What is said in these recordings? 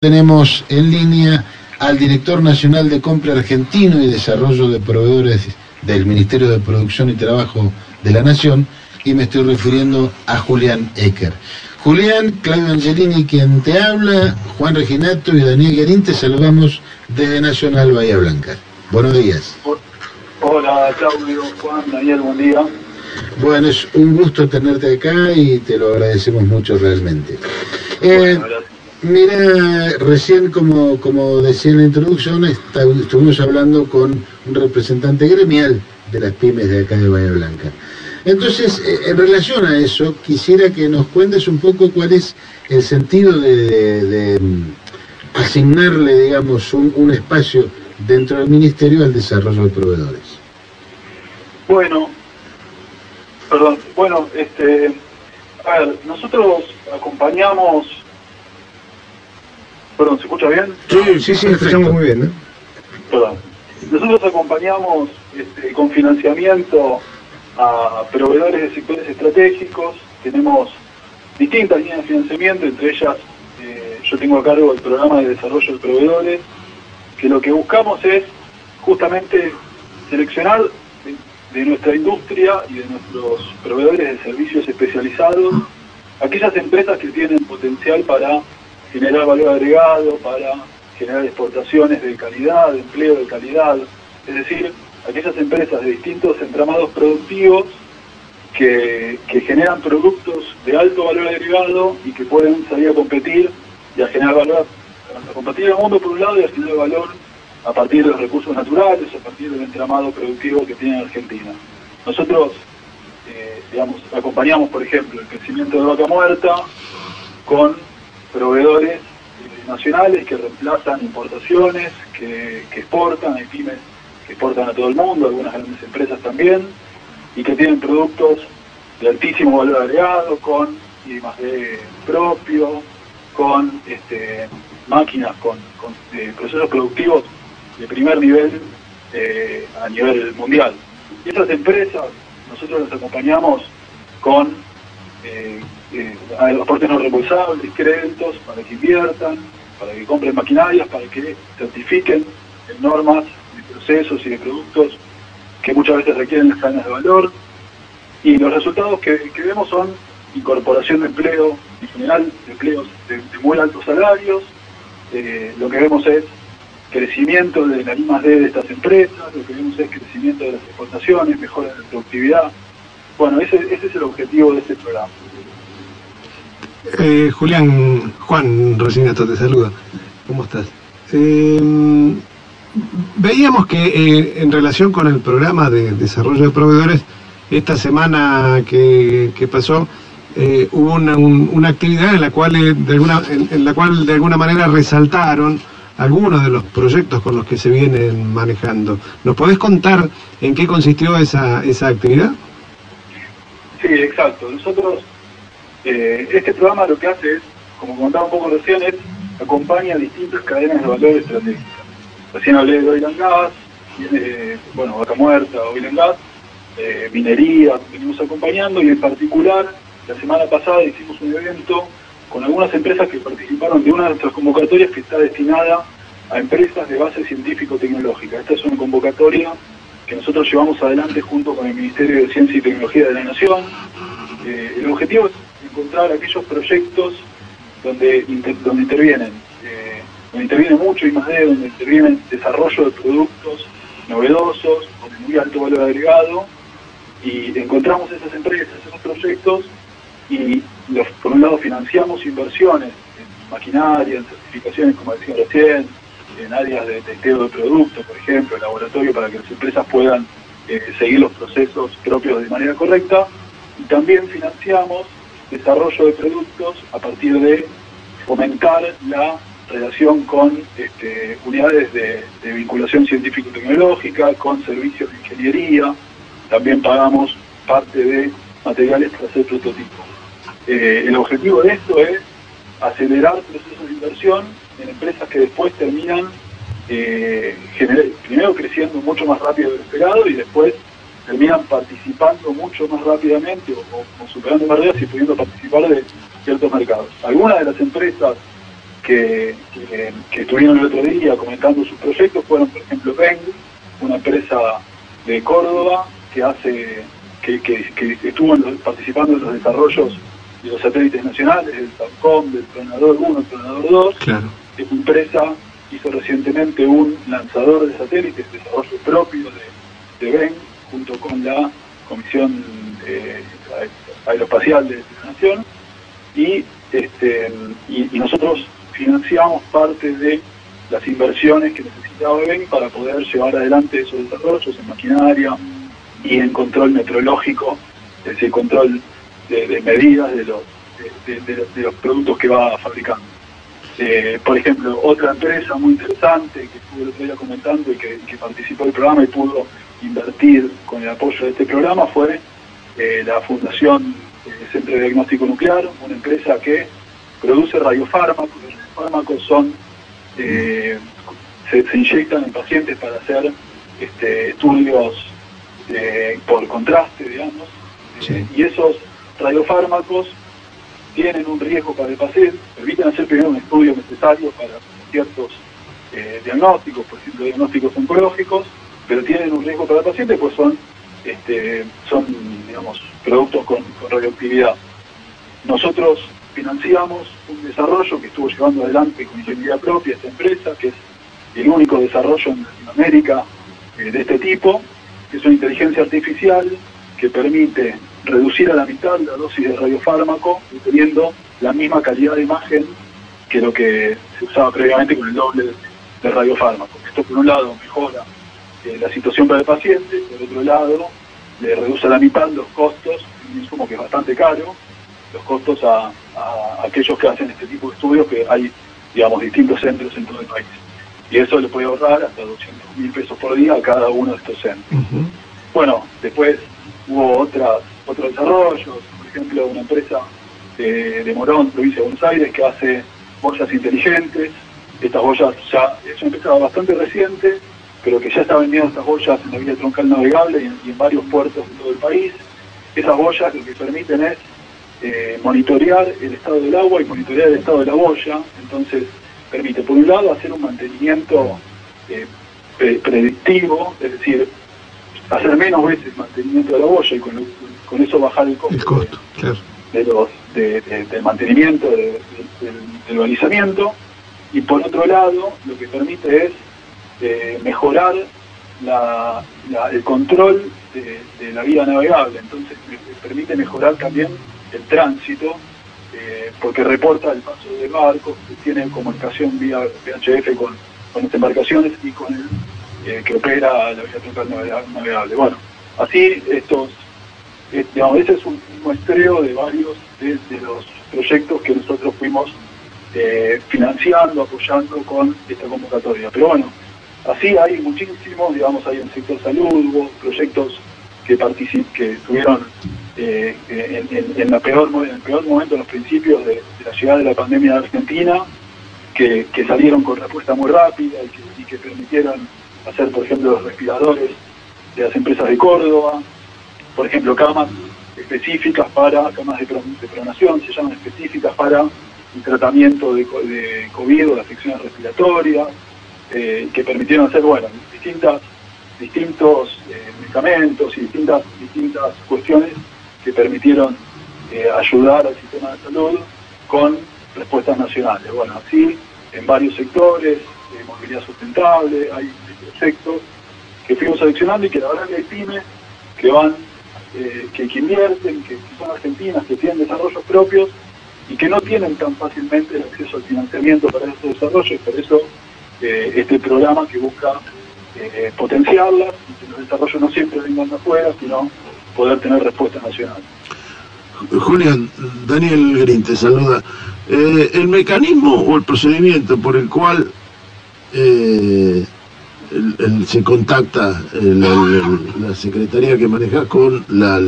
Tenemos en línea al director nacional de compra argentino y desarrollo de proveedores del Ministerio de Producción y Trabajo de la Nación y me estoy refiriendo a Julián Ecker. Julián, Claudio Angelini quien te habla, Juan Reginato y Daniel Guerín te saludamos desde Nacional Bahía Blanca. Buenos días. Hola Claudio, Juan, Daniel, buen día. Bueno, es un gusto tenerte acá y te lo agradecemos mucho realmente. Eh, Mira, recién como, como decía en la introducción, estuvimos hablando con un representante gremial de las pymes de acá de Bahía Blanca. Entonces, eh, en relación a eso, quisiera que nos cuentes un poco cuál es el sentido de, mm, asignarle, digamos, un, un, espacio dentro del Ministerio al desarrollo de proveedores. Bueno, perdón, bueno, este, a ver, nosotros acompañamos Perdón, ¿se escucha bien? Sí, sí, sí, escuchamos muy bien. Perdón. Nosotros acompañamos este, con financiamiento a proveedores de sectores estratégicos. Tenemos distintas líneas de financiamiento, entre ellas eh, yo tengo a cargo el programa de desarrollo de proveedores, que lo que buscamos es justamente seleccionar de, de nuestra industria y de nuestros proveedores de servicios especializados aquellas empresas que tienen potencial para generar valor agregado, para generar exportaciones de calidad, de empleo de calidad, es decir, aquellas empresas de distintos entramados productivos que, generan productos de alto valor agregado y que pueden salir a competir y a generar valor, a competir en el mundo por un lado y a generar valor a partir de los recursos naturales, a partir del entramado productivo que tiene Argentina. Nosotros, eh, digamos, acompañamos, por ejemplo, el crecimiento de vaca muerta con proveedores eh, nacionales que reemplazan importaciones, que, exportan, hay pymes que exportan a todo el mundo, algunas grandes empresas también, y que tienen productos de altísimo valor agregado, con y más de propio, con este, máquinas, con, eh, procesos productivos de primer nivel eh, a nivel mundial. Y esas empresas nosotros las acompañamos con eh, aportes no reembolsables, créditos para que inviertan, para que compren maquinarias, para que certifiquen en normas de procesos y de productos que muchas veces requieren las cadenas de valor. Y los resultados que, vemos son incorporación de empleo, en general de empleos de, muy altos salarios. Eh, lo que vemos es crecimiento de la I de estas empresas, lo que vemos es crecimiento de las exportaciones, mejora de productividad. Bueno, ese es el objetivo de este programa. Eh, Julián, Juan Rosinato te saluda. ¿Cómo estás? Eh, veíamos que eh, en relación con el programa de desarrollo de proveedores, esta semana que, pasó, hubo una, actividad en la cual de alguna en, la cual de alguna manera resaltaron algunos de los proyectos con los que se vienen manejando. ¿Nos podés contar en qué consistió esa, esa actividad? Sí, exacto. Nosotros eh, este programa lo que hace es, como contaba un poco recién, es acompaña distintas cadenas de valor estratégicas. Recién hablé de oil and gas, bueno, vaca muerta, oil and gas, eh, minería, venimos acompañando y en particular la semana pasada hicimos un evento con algunas empresas que participaron de una de nuestras convocatorias que está destinada a empresas de base científico-tecnológica. Esta es una convocatoria que nosotros llevamos adelante junto con el Ministerio de Ciencia y Tecnología de la Nación. Eh, el objetivo es encontrar aquellos proyectos donde, donde intervienen, eh, donde interviene mucho y más de donde intervienen desarrollo de productos novedosos, con muy alto valor agregado, y encontramos esas empresas, esos proyectos, y por un lado financiamos inversiones en maquinaria, en certificaciones, como decía recién, en áreas de testeo de productos, por ejemplo, en laboratorio, para que las empresas puedan eh, seguir los procesos propios de manera correcta, y también financiamos desarrollo de productos a partir de fomentar la relación con este, unidades de, vinculación científico-tecnológica, con servicios de ingeniería, también pagamos parte de materiales para hacer prototipos. Eh, el objetivo de esto es acelerar procesos de inversión en empresas que después terminan eh, primero creciendo mucho más rápido de lo esperado y después terminan participando mucho más rápidamente o, superando barreras y pudiendo participar de ciertos mercados. Algunas de las empresas que, estuvieron el otro día comentando sus proyectos fueron, por ejemplo, Beng, una empresa de Córdoba que hace que, que, estuvo participando en los desarrollos de los satélites nacionales, del SATCOM, del Tronador 1, el Tronador 2. Claro. Es una empresa hizo recientemente un lanzador de satélites, desarrollo propio de, de BEN, junto con la Comisión Aeroespacial de la Nación, y, este, y, nosotros financiamos parte de las inversiones que necesitaba BEN para poder llevar adelante esos desarrollos en maquinaria y en control meteorológico, es decir, control de, medidas de los, de los productos que va fabricando. Eh, por ejemplo, otra empresa muy interesante que estuve comentando y que, participó del programa y pudo invertir con el apoyo de este programa fue eh, la Fundación eh, Centro de Diagnóstico Nuclear, una empresa que produce radiofármacos. Los radiofármacos son, se, inyectan en pacientes para hacer este, estudios por contraste, digamos, y esos radiofármacos tienen un riesgo para el paciente, permiten hacer primero un estudio necesario para ciertos eh, diagnósticos, por ejemplo, diagnósticos oncológicos, pero tienen un riesgo para el paciente, pues son, este, son digamos, productos con, radioactividad. Nosotros financiamos un desarrollo que estuvo llevando adelante con ingeniería propia esta empresa, que es el único desarrollo en Latinoamérica eh, de este tipo, que es una inteligencia artificial que permite reducir a la mitad la dosis de radiofármaco teniendo la misma calidad de imagen que lo que se usaba previamente con el doble de radiofármaco. Esto por un lado mejora eh, la situación para el paciente, por otro lado le reduce a la mitad los costos, un insumo que es bastante caro, los costos a, aquellos que hacen este tipo de estudios, que hay, digamos, distintos centros en todo el país. Y eso le puede ahorrar hasta 200 mil pesos por día a cada uno de estos centros. Bueno, después hubo otras otros desarrollos, por ejemplo, una empresa de, Morón, provincia de Buenos Aires, que hace boyas inteligentes. Estas boyas ya es una empresa bastante reciente, pero que ya está vendiendo estas boyas en la vía troncal navegable y en, varios puertos de todo el país. Esas boyas lo que permiten es eh, monitorear el estado del agua y monitorear el estado de la boya. Entonces, permite, por un lado, hacer un mantenimiento eh, predictivo, es decir, hacer menos veces mantenimiento de la boya y con, con eso bajar el costo, de, los, del mantenimiento, del balizamiento. Y por otro lado, lo que permite es eh, mejorar el control de, la vía navegable. Entonces, permite mejorar también el tránsito, eh, porque reporta el paso de barcos, tiene comunicación vía VHF con, con las embarcaciones y con el eh, que opera la vía troncal navegable. Bueno, así estos, eh, digamos, ese es un muestreo de varios de, los proyectos que nosotros fuimos eh, financiando, apoyando con esta convocatoria. Pero bueno, así hay muchísimos, digamos, hay el sector salud, hubo proyectos que que estuvieron en, la peor, en el peor momento, en los principios de, la llegada de la pandemia de Argentina, que, salieron con respuesta muy rápida y que permitieron hacer, por ejemplo, los respiradores de las empresas de Córdoba, por ejemplo, camas específicas para, camas de, pronación, se llaman específicas para el tratamiento de, COVID o de afecciones respiratorias, eh, que permitieron hacer, bueno, distintas, distintos eh, medicamentos y distintas, distintas cuestiones que permitieron eh, ayudar al sistema de salud con respuestas nacionales. Bueno, así en varios sectores, movilidad sustentable, hay proyectos que fuimos seleccionando y que la verdad que hay pymes que van, eh, que, invierten, que, son argentinas, que tienen desarrollos propios y que no tienen tan fácilmente el acceso al financiamiento para esos desarrollos, por eso eh, este programa que busca eh, potenciarlas y que los desarrollos no siempre vengan de afuera, sino poder tener respuesta nacional. Julián, Daniel Green te saluda. el mecanismo o el procedimiento por el cual eh, se contacta la secretaría que maneja con la,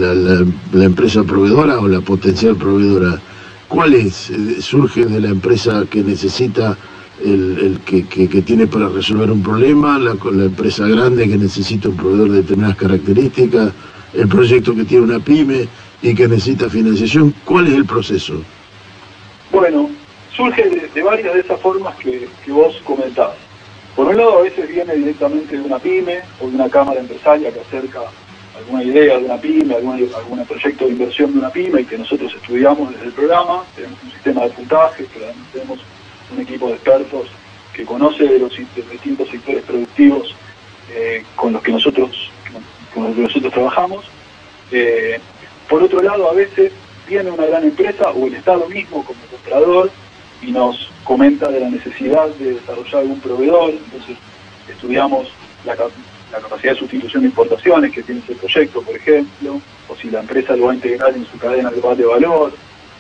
empresa proveedora o la potencial proveedora. ¿Cuál es? Eh, ¿Surge de la empresa que necesita el, que, tiene para resolver un problema, la, la empresa grande que necesita un proveedor de determinadas características, el proyecto que tiene una pyme y que necesita financiación? ¿Cuál es el proceso? Bueno, surge de, varias de esas formas que, vos comentabas. Por un lado, a veces viene directamente de una pyme o de una cámara empresaria que acerca alguna idea de una pyme, algún proyecto de inversión de una pyme y que nosotros estudiamos desde el programa. Tenemos un sistema de puntaje, tenemos un equipo de expertos que conoce de los, distintos sectores productivos eh, con los que nosotros con los que nosotros trabajamos. Eh, por otro lado, a veces viene una gran empresa o el Estado mismo como comprador y nos comenta de la necesidad de desarrollar algún proveedor, entonces estudiamos la, capacidad de sustitución de importaciones que tiene ese proyecto, por ejemplo, o si la empresa lo va a integrar en su cadena global de valor,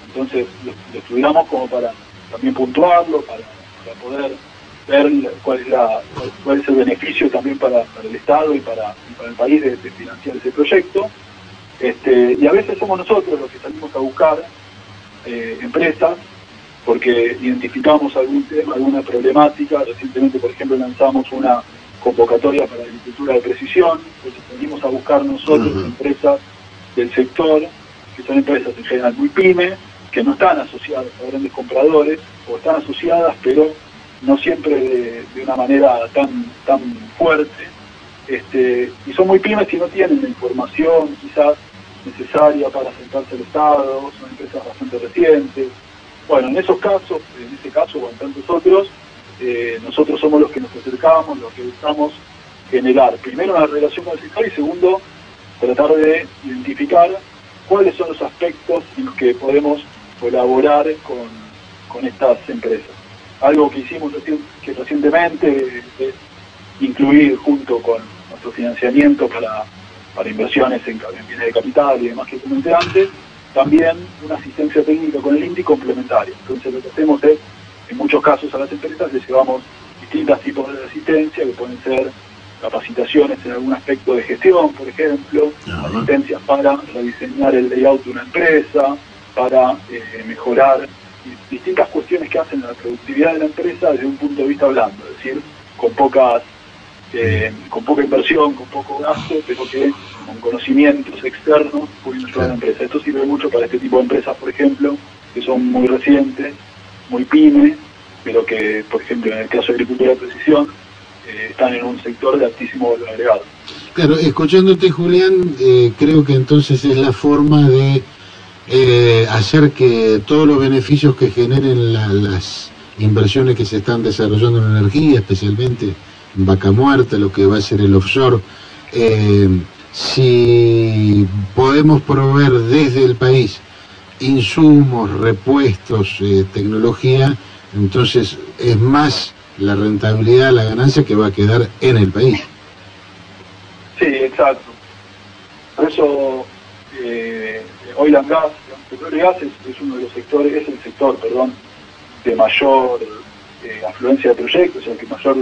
entonces lo, estudiamos como para también puntuarlo, para, poder ver cuál es, la, cuál es el beneficio también para, el Estado y para, el país de, financiar ese proyecto. Este, y a veces somos nosotros los que salimos a buscar eh, empresas porque identificamos algún tema, alguna problemática. Recientemente, por ejemplo, lanzamos una convocatoria para la agricultura de precisión, entonces venimos a buscar nosotros empresas del sector, que son empresas en general muy pyme, que no están asociadas a grandes compradores, o están asociadas, pero no siempre de, una manera tan, tan fuerte, este, y son muy pymes y no tienen la información quizás necesaria para sentarse al Estado, son empresas bastante recientes, bueno, en esos casos, en este caso o en tantos otros, eh, nosotros somos los que nos acercamos, los que buscamos generar, primero, una relación con el sector y segundo, tratar de identificar cuáles son los aspectos en los que podemos colaborar con, estas empresas. Algo que hicimos que recientemente es incluir junto con nuestro financiamiento para, inversiones en, en bienes de capital y demás que comenté antes, también una asistencia técnica con el INDI complementaria. Entonces lo que hacemos es, en muchos casos a las empresas les llevamos distintos tipos de asistencia, que pueden ser capacitaciones en algún aspecto de gestión, por ejemplo, asistencias para rediseñar el layout de una empresa, para eh, mejorar distintas cuestiones que hacen la productividad de la empresa desde un punto de vista blando, es decir, con pocas eh, con poca inversión, con poco gasto, pero que con conocimientos externos pueden ayudar a la empresa. Esto sirve mucho para este tipo de empresas, por ejemplo, que son muy recientes, muy pymes, pero que, por ejemplo, en el caso de agricultura de precisión, eh, están en un sector de altísimo valor agregado. Claro, escuchándote, Julián, eh, creo que entonces es la forma de hacer que todos los beneficios que generen las inversiones que se están desarrollando en energía, especialmente vaca muerta, lo que va a ser el offshore. Eh, si podemos proveer desde el país insumos, repuestos, eh, tecnología, entonces es más la rentabilidad, la ganancia que va a quedar en el país. Sí, exacto. Por eso eh, hoy la gas, el petróleo y gas es, uno de los sectores, es el sector, perdón, de mayor eh, afluencia de proyectos, el que mayor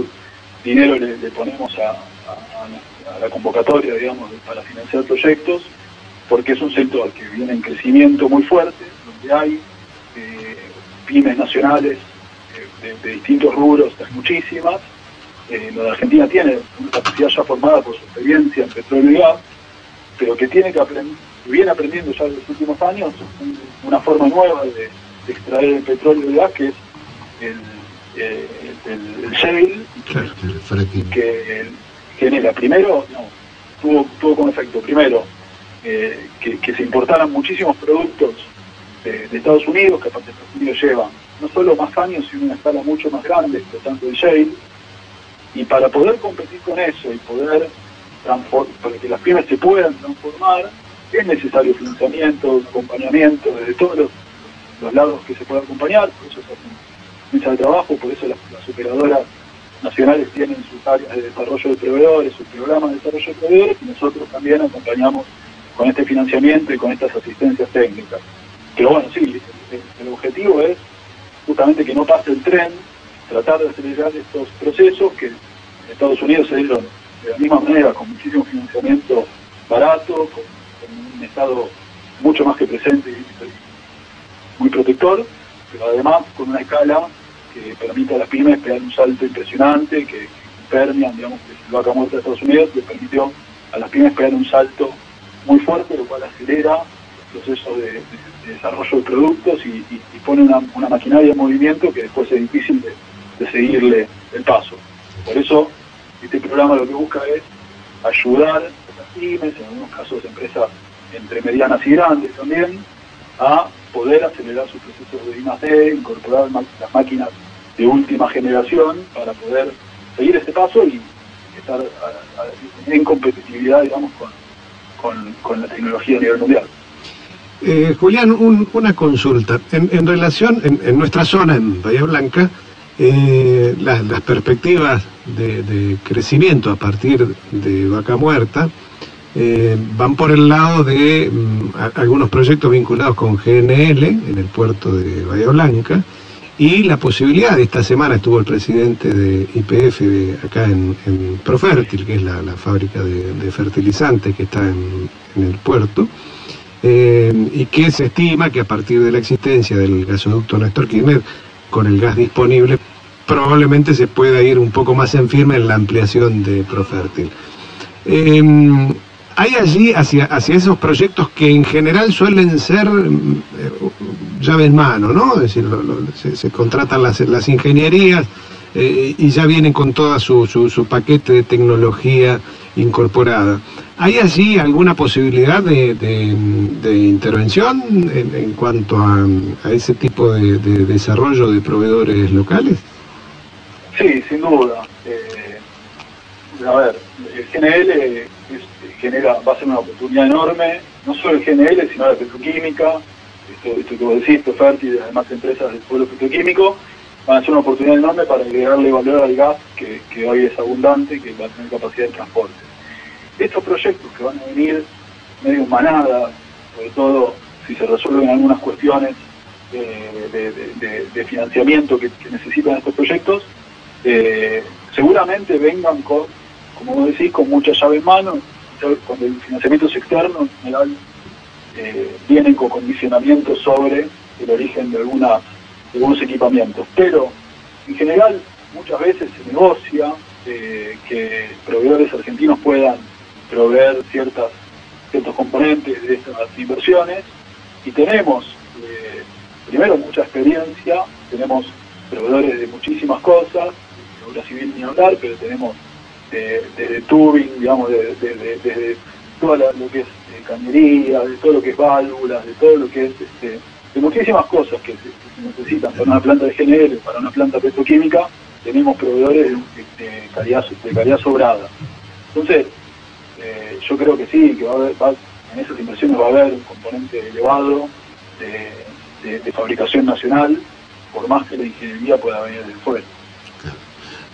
dinero le, ponemos a, la convocatoria, digamos, para financiar proyectos, porque es un sector que viene en crecimiento muy fuerte, donde hay eh, pymes nacionales eh, de, distintos rubros, hay muchísimas. Eh, la Argentina tiene una capacidad ya formada por su experiencia en petróleo y gas, pero que tiene que aprender, viene aprendiendo ya en los últimos años una forma nueva de, de extraer el petróleo y gas, que es el eh, el, shale, que genera primero, no, tuvo, tuvo como efecto, primero, eh, que, se importaran muchísimos productos de, Estados Unidos, que aparte Estados Unidos lleva no solo más años, sino una escala mucho más grande, tanto el shale, y para poder competir con eso y poder para que las pymes se puedan transformar, es necesario financiamiento, acompañamiento desde todos los, lados que se pueda acompañar, por eso de trabajo, por eso las, operadoras nacionales tienen sus áreas de desarrollo de proveedores, sus programas de desarrollo de proveedores, y nosotros también acompañamos con este financiamiento y con estas asistencias técnicas. Pero bueno, sí, el, objetivo es justamente que no pase el tren, tratar de acelerar estos procesos que en Estados Unidos se dieron de la misma manera, con muchísimo financiamiento barato, con, un Estado mucho más que presente y muy protector, pero además con una escala que permite a las pymes pegar un salto impresionante, que Permian, digamos, que es vaca muerta de Estados Unidos, le permitió a las pymes pegar un salto muy fuerte, lo cual acelera procesos de, desarrollo de productos y, pone una, maquinaria en movimiento que después es difícil de, seguirle el paso. Por eso este programa lo que busca es ayudar a las pymes, en algunos casos empresas entre medianas y grandes también, a poder acelerar sus procesos de I+D, incorporar las máquinas de última generación para poder seguir este paso y estar en competitividad, digamos, con, la tecnología a nivel mundial. Eh, Julián, una consulta. En, relación, en, nuestra zona, en Bahía Blanca, eh, las, perspectivas de, crecimiento a partir de Vaca Muerta eh, van por el lado de mm, algunos proyectos vinculados con GNL en el puerto de Bahía Blanca y la posibilidad, esta semana estuvo el presidente de IPF acá en, Profértil, que es la, fábrica de, fertilizantes que está en, el puerto, eh, y que se estima que a partir de la existencia del gasoducto Néstor Kirchner, con el gas disponible, probablemente se pueda ir un poco más en firme en la ampliación de Profértil. Eh, hay allí hacia, esos proyectos que en general suelen ser eh, llave en mano, ¿no? Es decir, se, contratan las, las ingenierías eh, y ya vienen con todo su, su, paquete de tecnología incorporada. ¿Hay allí alguna posibilidad de, intervención en, cuanto a, ese tipo de, desarrollo de proveedores locales? Sí, sin duda. Eh, a ver, el GNL genera, va a ser una oportunidad enorme, no solo el GNL, sino la petroquímica, esto, esto que vos decís, Proferti y además empresas del pueblo petroquímico, van a ser una oportunidad enorme para agregarle valor al gas que, hoy es abundante que va a tener capacidad de transporte. Estos proyectos que van a venir medio manada, sobre todo si se resuelven algunas cuestiones eh, de, financiamiento que, necesitan estos proyectos, eh, seguramente vengan con, como vos decís, con mucha llave en mano, cuando el financiamiento es externo, en general vienen con condicionamientos sobre el origen de, algunas, algunos equipamientos. Pero en general muchas veces se negocia eh, que proveedores argentinos puedan proveer ciertas, ciertos componentes de estas inversiones y tenemos eh, primero mucha experiencia, tenemos proveedores de muchísimas cosas, obra civil ni hablar, pero tenemos de, tubing, digamos, desde todo lo que es eh, cañería, de todo lo que es válvulas, de todo lo que es, este, de muchísimas cosas que se, necesitan para una planta de GNL, para una planta petroquímica, tenemos proveedores de, calidad, de calidad sobrada. Entonces, eh, yo creo que sí, que va a haber, en esas inversiones va a haber un componente elevado de, de fabricación nacional, por más que la ingeniería pueda venir de fuera.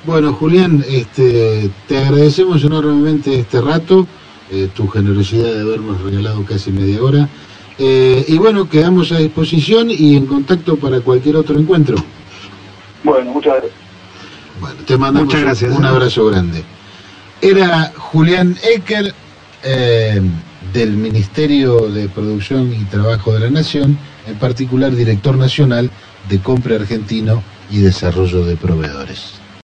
Bueno, Julián, este, te agradecemos enormemente este rato, eh, tu generosidad de habernos regalado casi media hora. Eh, y bueno, quedamos a disposición y en contacto para cualquier otro encuentro. Bueno, muchas gracias. Bueno, te mandamos un, abrazo grande. Era Julián Ecker, eh, del Ministerio de Producción y Trabajo de la Nación, en particular director nacional de Compra Argentino y Desarrollo de Proveedores.